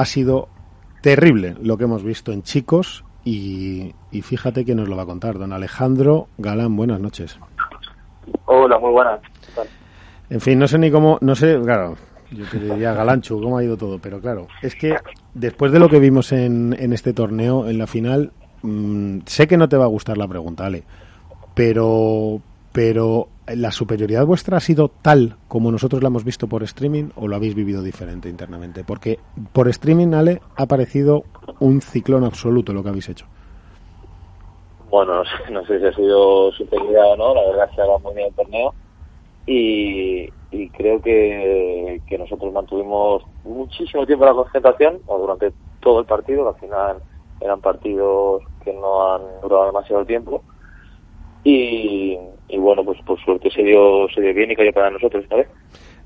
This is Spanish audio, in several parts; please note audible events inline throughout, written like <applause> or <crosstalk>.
ha sido terrible lo que hemos visto en chicos y, fíjate que nos lo va a contar don Alejandro Galán. Buenas noches. Hola, muy buenas. En fin, no sé ni cómo, no sé, claro, yo te diría Galancho, cómo ha ido todo, pero claro, es que después de lo que vimos en, en este torneo, en la final, mm, sé que no te va a gustar la pregunta, Ale, pero, pero ¿la superioridad vuestra ha sido tal como nosotros la hemos visto por streaming o lo habéis vivido diferente internamente? Porque por streaming, Ale, ha parecido un ciclón absoluto lo que habéis hecho. Bueno, no sé, si ha sido superioridad o no, la verdad es que muy bien el torneo y, creo que, que nosotros mantuvimos muchísimo tiempo la concentración o durante todo el partido, al final eran partidos que no han durado demasiado tiempo y, bueno, pues por suerte se dio, se dio bien y cayó para nosotros esta vez.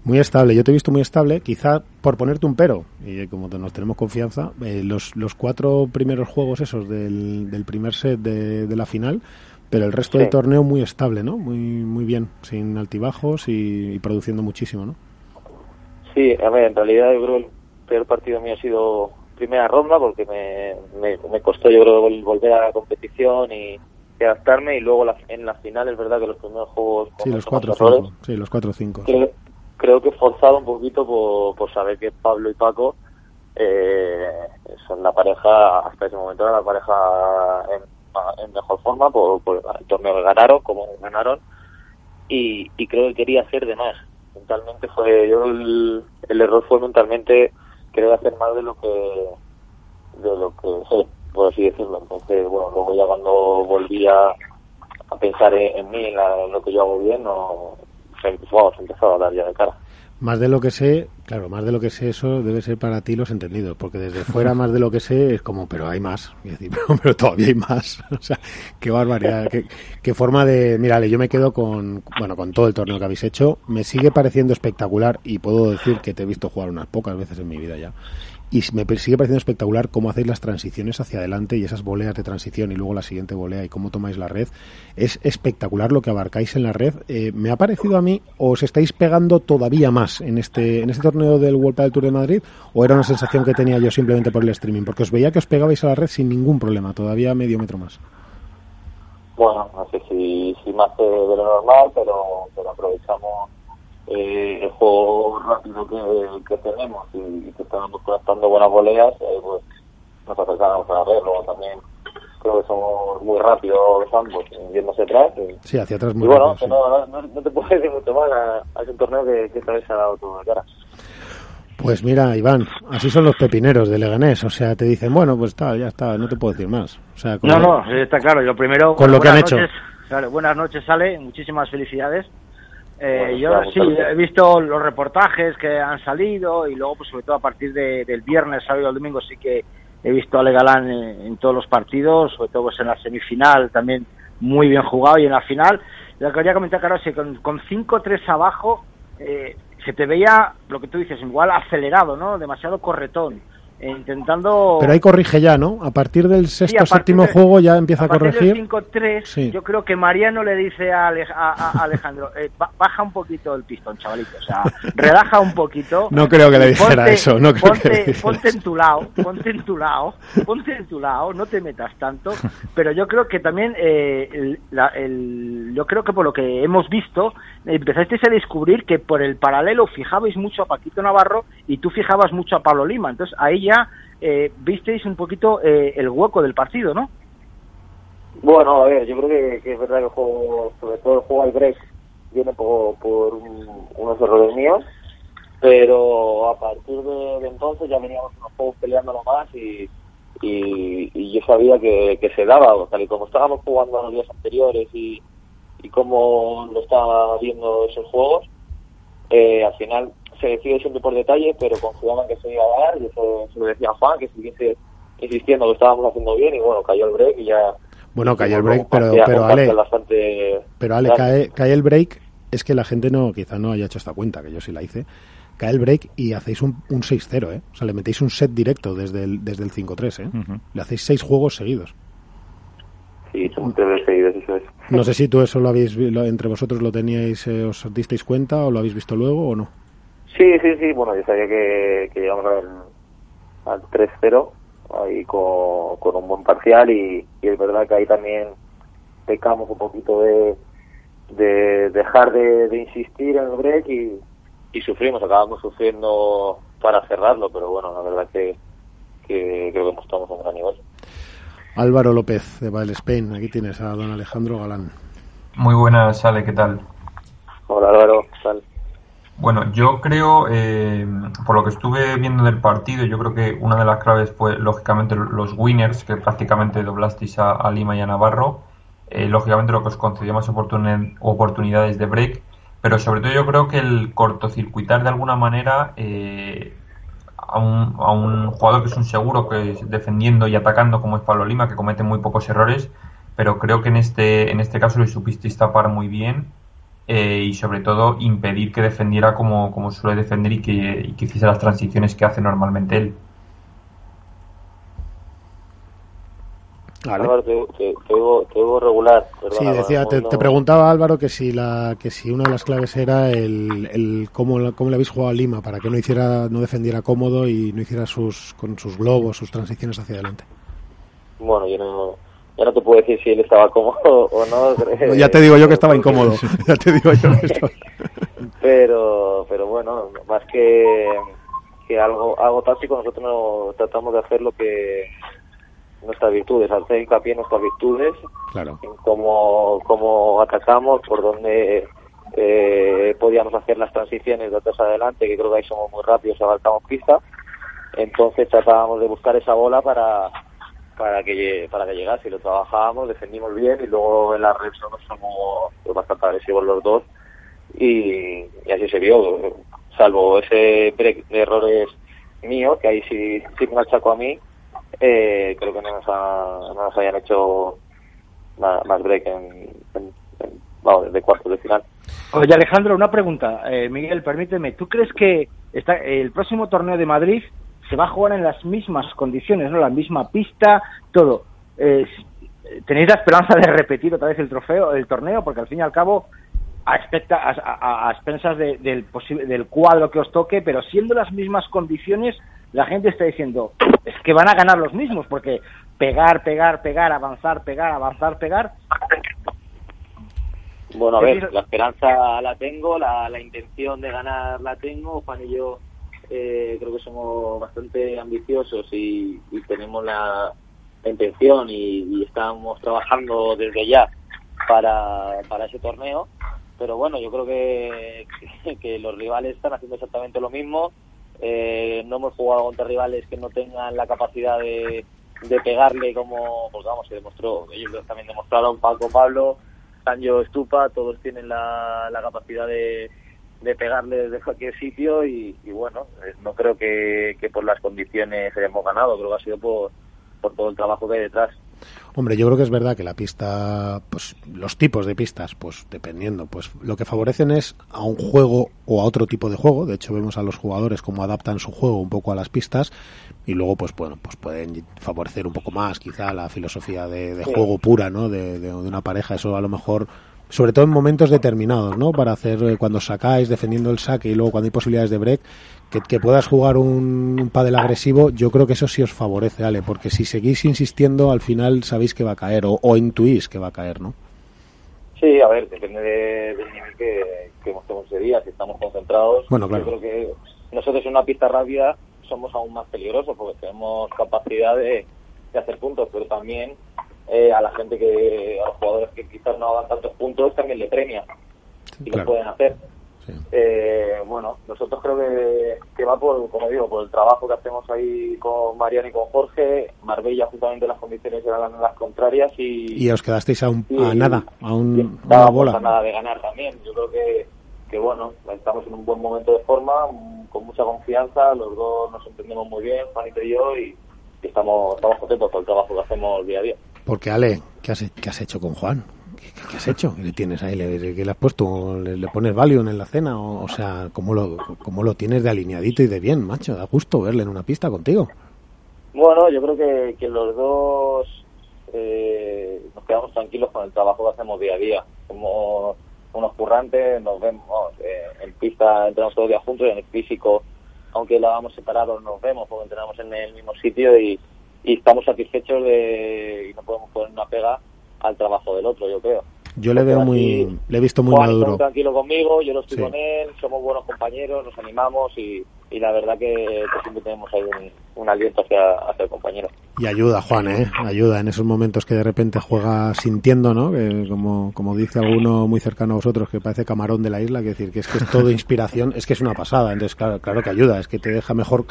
Muy estable, yo te he visto muy estable, quizá por ponerte un pero, y como nos tenemos confianza, eh, los, los cuatro primeros juegos esos del, del primer set de, de la final, pero el resto del torneo muy estable, ¿no? Muy, muy bien, sin altibajos y, produciendo muchísimo, ¿no? Sí, a ver, en realidad yo creo que el peor partido mío ha sido primera ronda porque me, me, me costó yo creo volver a la competición y, adaptarme y luego en la final es verdad que los primeros juegos sí los cuatro cinco sí los cuatro cinco. Creo, creo que he forzado un poquito por, por saber que Pablo y Paco eh, son la pareja hasta ese momento era la pareja en, en mejor forma por, por, el torneo que ganaron como ganaron y, y creo que quería hacer de más. Mentalmente fue yo el, el error fue mentalmente querer hacer más de lo que de lo que por así decirlo. Entonces, bueno, luego ya cuando volví a, pensar en, mí, en, lo que yo hago bien, no, se, empezó a dar ya de cara. Más de lo que sé, claro, más de lo que sé, eso debe ser para ti los entendidos, porque desde fuera <laughs> más de lo que sé es como, pero hay más. Y decir, <laughs> pero, todavía hay más. <laughs> O sea, qué barbaridad, qué, qué, forma de. Mírale, yo me quedo con, bueno, con todo el torneo que habéis hecho. Me sigue pareciendo espectacular y puedo decir que te he visto jugar unas pocas veces en mi vida ya y me sigue pareciendo espectacular cómo hacéis las transiciones hacia adelante y esas voleas de transición y luego la siguiente volea y cómo tomáis la red. Es espectacular lo que abarcáis en la red. Eh, me ha parecido a mí, os estáis pegando todavía más en este, en este torneo del World del Tour de Madrid o era una sensación que tenía yo simplemente por el streaming, porque os veía que os pegabais a la red sin ningún problema, todavía medio metro más. Bueno, no sé si, más de, lo normal, pero, pero aprovechamos eh, el juego rápido que, tenemos y, que estamos conectando buenas voleas, eh, pues nos acercamos a ver. Luego también creo que somos muy rápidos ambos, yéndose atrás. Y, sí, hacia atrás muy y bueno, no, no, te puedo <laughs> decir mucho más a, ese torneo que, que esta vez se ha dado todo de cara. Pues mira, Iván, así son los pepineros de Leganés. O sea, te dicen, bueno, pues está, ya está, no te puedo decir más. O sea, no, no, está claro. Lo primero, con lo que han hecho. Claro, buenas noches, Ale. Muchísimas felicidades. Eh, yo sí, he visto los reportajes que han salido y luego, pues sobre todo a partir del viernes, sábado y domingo, sí que he visto a Ale Galán en, todos los partidos, sobre todo pues en la semifinal también muy bien jugado y en la final. Lo que quería comentar, claro, es con, con 5-3 abajo eh, se te veía, lo que tú dices, igual acelerado, ¿no? Demasiado corretón intentando... Pero ahí corrige ya, ¿no? A partir del sexto, séptimo juego ya empieza a, corregir. 5-3, yo creo que Mariano le dice a, Alejandro, eh, baja un poquito el pistón, chavalito, o sea, <laughs> relaja un poquito. No creo que le dijera eso, no creo ponte, que ponte en tu lado, ponte en tu lado, ponte en tu lado, no te metas tanto, <laughs> pero yo creo que también, eh, el, yo creo que por lo que hemos visto, empezasteis a descubrir que por el paralelo fijabais mucho a Paquito Navarro y tú fijabas mucho a Pablo Lima, entonces ahí ya eh, visteis un poquito eh, el hueco del partido, ¿no? Bueno, a ver, yo creo que, es verdad que el juego, sobre todo el juego al break, viene por, unos errores míos, pero a partir de, entonces ya veníamos unos juegos peleándolo más y, y, yo sabía que, se daba, tal y como estábamos jugando los días anteriores y, y cómo lo estaba viendo esos juegos, eh, al final se decide siempre por detalle, pero confiaban que se iba a dar, y eso se lo decía Juan, que siguiese insistiendo que estábamos haciendo bien, y bueno, cayó el break y ya... Bueno, cayó el break, pero, pero Ale, pero Ale cae, cae el break, es que la gente no quizá no haya hecho esta cuenta, que yo sí la hice, cae el break y hacéis un, un 6-0, ¿eh? O sea, le metéis un set directo desde el, desde el 5-3, ¿eh? Le hacéis seis juegos seguidos. Sí, son tres seguidos, eso es. No sé si tú eso lo habéis, entre vosotros lo teníais, eh, os disteis cuenta o lo habéis visto luego o no. Sí, sí, sí, bueno, yo sabía que, que íbamos a ver al 3-0 ahí con, con, un buen parcial y, es verdad que ahí también pecamos un poquito de, de dejar de, insistir en el break y, y sufrimos, acabamos sufriendo para cerrarlo, pero bueno, la verdad que, que creo que mostramos un gran nivel. Álvaro López de Bail Spain, aquí tienes a don Alejandro Galán. Muy buenas, Sale, ¿qué tal? Hola Álvaro. Bueno, yo creo, eh, por lo que estuve viendo del partido, yo creo que una de las claves fue, lógicamente, los winners, que prácticamente doblasteis a, Lima y a Navarro. Eh, lógicamente, lo que os concedió más oportunidades de break. Pero sobre todo, yo creo que el cortocircuitar de alguna manera eh, a, un, a un jugador que es un seguro, que es defendiendo y atacando, como es Pablo Lima, que comete muy pocos errores. Pero creo que en este, en este caso le supisteis tapar muy bien eh, y sobre todo impedir que defendiera como, como suele defender y que, que hiciese las transiciones que hace normalmente él. Álvaro, te, te, regular. sí, decía, te, preguntaba Álvaro que si la que si una de las claves era el, el cómo, cómo le habéis jugado a Lima para que no hiciera no defendiera cómodo y no hiciera sus con sus globos, sus transiciones hacia adelante. Bueno, yo no ya no te puedo decir si él estaba cómodo <laughs> o no. ya te digo yo que estaba incómodo. <laughs> ya te digo yo <laughs> pero, pero bueno, más que, que algo, algo táctico, nosotros no tratamos de hacer lo que nuestras virtudes, hacer hincapié en nuestras virtudes, claro. en cómo, cómo atacamos, por dónde eh, podíamos hacer las transiciones de atrás adelante, que creo que ahí somos muy rápidos abarcamos pista. Entonces tratábamos de buscar esa bola para, para que para que llegase. Lo trabajábamos, defendimos bien y luego en la red somos, somos bastante agresivos los dos y, así se vio. Salvo ese break de errores míos, que ahí sí, sí me achaco a mí, eh, creo que no nos, no nos hayan hecho más, break en, vamos, de cuartos de final. Oye Alejandro, una pregunta. Eh, Miguel, permíteme. ¿Tú crees que está, el próximo torneo de Madrid se va a jugar en las mismas condiciones, ¿no? La misma pista, todo. Eh, ¿Tenéis la esperanza de repetir otra vez el trofeo, el torneo? Porque al fin y al cabo, a, a, a, expensas del, del cuadro que os toque, pero siendo las mismas condiciones, la gente está diciendo, es que van a ganar los mismos, porque pegar, pegar, pegar, avanzar, pegar, avanzar, pegar. Bueno, a ver, la esperanza la tengo, la, la intención de ganar la tengo, Juan y yo eh, creo que somos bastante ambiciosos y, tenemos la, intención y, estamos trabajando desde ya para, para ese torneo. Pero bueno, yo creo que, <laughs> que, los rivales están haciendo exactamente lo mismo. Eh, no hemos jugado contra rivales que no tengan la capacidad de, de pegarle como, pues vamos, se demostró, ellos también demostraron, Paco, Pablo, Sancho, Estupa, todos tienen la, la capacidad de, de pegarle desde cualquier sitio y, bueno, eh, no creo que, por las condiciones hayamos ganado, creo que ha sido por, por todo el trabajo que hay detrás. Hombre, yo creo que es verdad que la pista, pues los tipos de pistas, pues dependiendo, pues lo que favorecen es a un juego o a otro tipo de juego. De hecho, vemos a los jugadores cómo adaptan su juego un poco a las pistas y luego, pues bueno, pues pueden favorecer un poco más, quizá la filosofía de, juego pura, ¿no? De, de, una pareja. Eso a lo mejor sobre todo en momentos determinados, ¿no? Para hacer eh, cuando sacáis, defendiendo el saque y luego cuando hay posibilidades de break, que, puedas jugar un, un pádel agresivo, yo creo que eso sí os favorece, Ale, porque si seguís insistiendo, al final sabéis que va a caer o, intuís que va a caer, ¿no? Sí, a ver, depende del nivel que, que mostremos ese día, si estamos concentrados. Bueno, claro. Yo creo que nosotros en una pista rápida somos aún más peligrosos porque tenemos capacidad de, de hacer puntos, pero también eh, a la gente que, a los jugadores que no hagan tantos puntos, también le premia y lo pueden hacer. Eh, bueno, nosotros creo que, que, va por, como digo, por el trabajo que hacemos ahí con Mariano y con Jorge. Marbella, justamente las condiciones eran las contrarias y. Y os quedasteis a, un, a nada, a un, una bola. A nada de ganar también. Yo creo que, que, bueno, estamos en un buen momento de forma, con mucha confianza. Los dos nos entendemos muy bien, Juanito y yo, y, y estamos, estamos contentos por el trabajo que hacemos día a día. Porque, Ale, ¿qué has, qué has hecho con Juan? ¿Qué, has hecho? ¿Qué le tienes ahí? ¿Le, le has puesto? ¿Le, pones Valium en la cena? O, sea, ¿cómo lo, ¿cómo lo tienes de alineadito y de bien, macho? Da gusto verle en una pista contigo. Bueno, yo creo que, que los dos eh, nos quedamos tranquilos con el trabajo que hacemos día a día. Somos unos currantes, nos vemos eh, en pista, entramos todos los días juntos y en el físico aunque lo hagamos separados, nos vemos porque entrenamos en el mismo sitio y, y estamos satisfechos de y no podemos poner una pega al trabajo del otro, yo creo. Yo le veo muy, le he visto muy Juan maduro. tranquilo conmigo, yo lo estoy Sí. con él, somos buenos compañeros, nos animamos y, y la verdad que, que siempre tenemos ahí un, un aliento hacia, hacia el compañero. Y ayuda, Juan, ¿eh? Ayuda en esos momentos que de repente juega sintiendo, ¿no? Que como, como dice alguno muy cercano a vosotros, que parece camarón de la isla, que decir que es que es todo <laughs> inspiración, es que es una pasada. Entonces, claro, claro que ayuda, es que te deja mejor,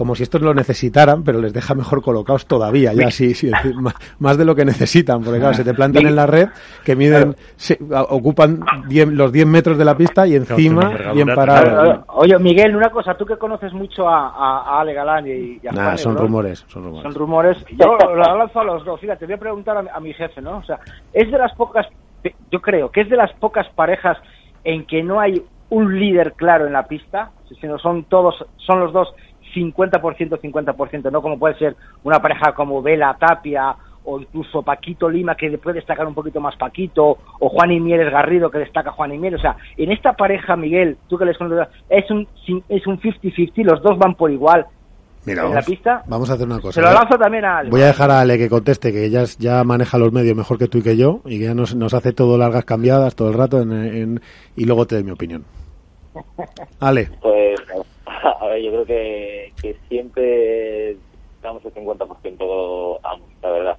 como si estos lo necesitaran, pero les deja mejor colocados todavía, ya sí, sí, es decir, más, más de lo que necesitan, porque claro, se te plantan en la red, que miden, se- a- ocupan 10 los 10 metros de la pista y encima, bien tremenda. parado. Oye, Miguel, una cosa, tú que conoces mucho a, a, a Ale Galán y, y a Nada, Juan son rumores, son rumores. Son rumores. Yo lo lanzo a los dos. Fíjate, voy a preguntar a mi jefe, ¿no? O sea, es de las pocas, yo creo que es de las pocas parejas en que no hay un líder claro en la pista, sino son todos, son los dos 50%, 50%, no como puede ser una pareja como Vela Tapia o incluso Paquito Lima que puede destacar un poquito más Paquito o Juan y Mieres Garrido que destaca Juan y Mieres, o sea, en esta pareja Miguel, tú que les conoces, es un es un 50-50, los dos van por igual. Mira, en la vamos, pista, vamos a hacer una cosa. Se lo lanzo también a Ale. Voy a dejar a Ale que conteste, que ella ya maneja los medios mejor que tú y que yo, y que ya nos, nos hace todo largas cambiadas todo el rato, en, en- y luego te doy mi opinión. <laughs> Ale, Pues, <laughs> a ver, yo creo que, que siempre damos el 50% ambos, la verdad.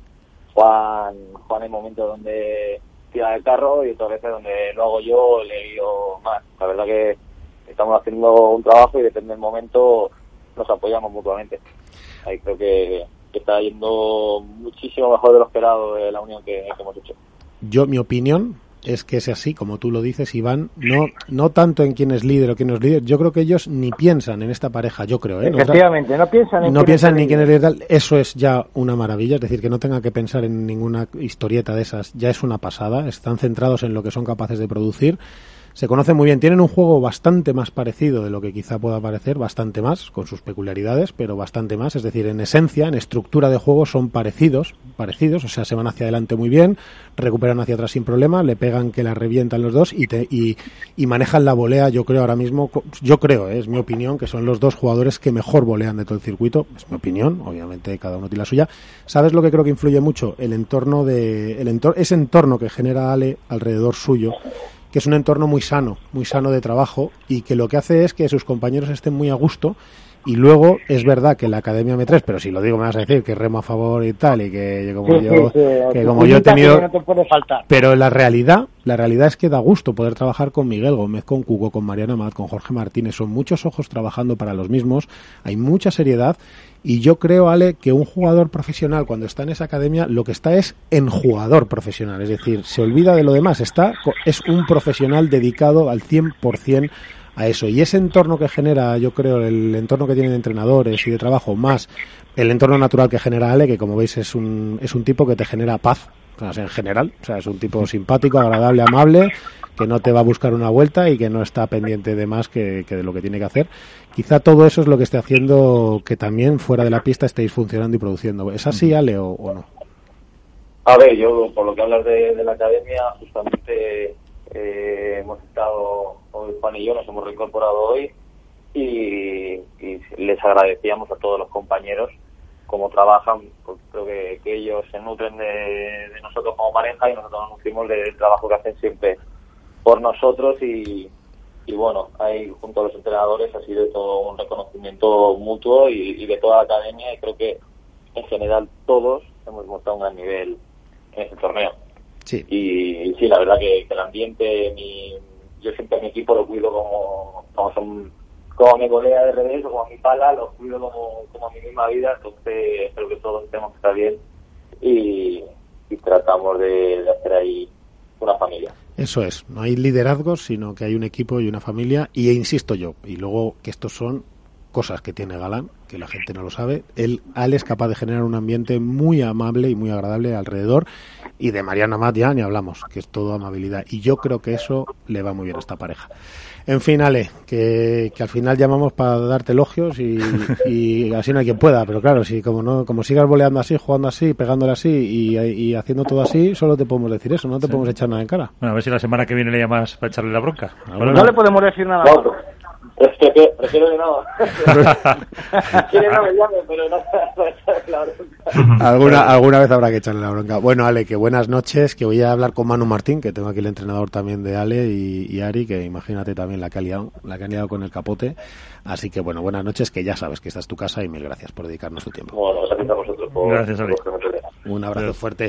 Juan, Juan hay momentos donde tira del carro y otras veces donde lo hago yo, le digo más. La verdad que estamos haciendo un trabajo y depende del momento nos apoyamos mutuamente. Ahí creo que, está yendo muchísimo mejor de lo esperado de la unión que, que hemos hecho. yo mi opinión es que es así, como tú lo dices, Iván, no, no tanto en quién es líder o quién no es líder, yo creo que ellos ni piensan en esta pareja, yo creo, ¿eh? No- Efectivamente, no piensan en no quién piensan ni quién es líder. tal. eso es ya una maravilla, es decir, que no tenga que pensar en ninguna historieta de esas, ya es una pasada, están centrados en lo que son capaces de producir, se conocen muy bien, tienen un juego bastante más parecido de lo que quizá pueda parecer, bastante más, con sus peculiaridades, pero bastante más, es decir, en esencia, en estructura de juego son parecidos, parecidos, o sea, se van hacia adelante muy bien, recuperan hacia atrás sin problema, le pegan que la revientan los dos y, te, y, manejan la volea, yo creo ahora mismo, yo creo, eh, es mi opinión, que son los dos jugadores que mejor volean de todo el circuito, es mi opinión, obviamente cada uno tiene la suya. ¿Sabes lo que creo que influye mucho? El entorno de, el entor ese entorno que genera Ale alrededor suyo, que es un entorno muy sano, muy sano de trabajo y que lo que hace es que sus compañeros estén muy a gusto y luego es verdad que la Academia M3, pero si lo digo me vas a decir que remo a favor y tal y que como Sí, yo sí, sí, que como yo he tenido no te puede faltar. pero la realidad, la realidad es que da gusto poder trabajar con Miguel Gómez, con Cuco, con Mariana Mat, con Jorge Martínez. Son muchos ojos trabajando para los mismos, hay mucha seriedad y yo creo, Ale, que un jugador profesional cuando está en esa academia lo que está es en jugador profesional, es decir, se olvida de lo demás, está es un profesional dedicado al 100% a eso. Y ese entorno que genera, yo creo, el entorno que tiene de entrenadores y de trabajo, más el entorno natural que genera Ale, que como veis es un, es un tipo que te genera paz, en general. O sea, es un tipo simpático, agradable, amable, que no te va a buscar una vuelta y que no está pendiente de más que, que de lo que tiene que hacer. Quizá todo eso es lo que esté haciendo que también fuera de la pista estéis funcionando y produciendo. ¿Es así, Ale, o, o no? A ver, yo por lo que hablas de, de la academia, justamente eh, hemos estado, hoy Juan y yo nos hemos reincorporado hoy y, y les agradecíamos a todos los compañeros cómo trabajan, porque creo que, que ellos se nutren de, de nosotros como pareja y nosotros nos nutrimos del trabajo que hacen siempre por nosotros y, y bueno, ahí junto a los entrenadores ha sido todo un reconocimiento mutuo y, y de toda la academia y creo que en general todos hemos mostrado un gran nivel en ese torneo. Sí. Y, y sí, la verdad que, que el ambiente, mi, yo siempre a mi equipo lo cuido como, como, son, como mi colega de revés o como a mi pala, lo cuido como, como mi misma vida, entonces espero que todos tenemos que estar bien y, tratamos de, hacer ahí una familia. Eso es, no hay liderazgos, sino que hay un equipo y una familia, y insisto yo, y luego que estos son cosas que tiene Galán, que la gente no lo sabe, él, Ale es capaz de generar un ambiente muy amable y muy agradable alrededor, y de Mariana Mat ya ni hablamos, que es todo amabilidad, y yo creo que eso le va muy bien a esta pareja. En fin, Ale, que, que al final llamamos para darte elogios y, <laughs> y así no hay quien pueda, pero claro, si como no como sigas voleando así, jugando así, pegándole así y, y haciendo todo así, solo te podemos decir eso, no te podemos echar nada en cara. Bueno, a ver si la semana que viene le llamas para echarle la bronca. bueno. No le podemos decir nada. No, Prefiero, prefiero que no. <laughs> Quiere no me llame, pero no la bronca. alguna, alguna vez habrá que echarle la bronca. Bueno, Ale, que buenas noches, que voy a hablar con Manu Martín, que tengo aquí el entrenador también de Ale y, y Ari, que imagínate también la que, ha liado, la que han liado con el capote. Así que bueno, buenas noches, que ya sabes que esta es tu casa y mil gracias por dedicarnos tu tiempo. Bueno, gracias a vosotros por, Gracias, Ale. por que me Un abrazo fuerte.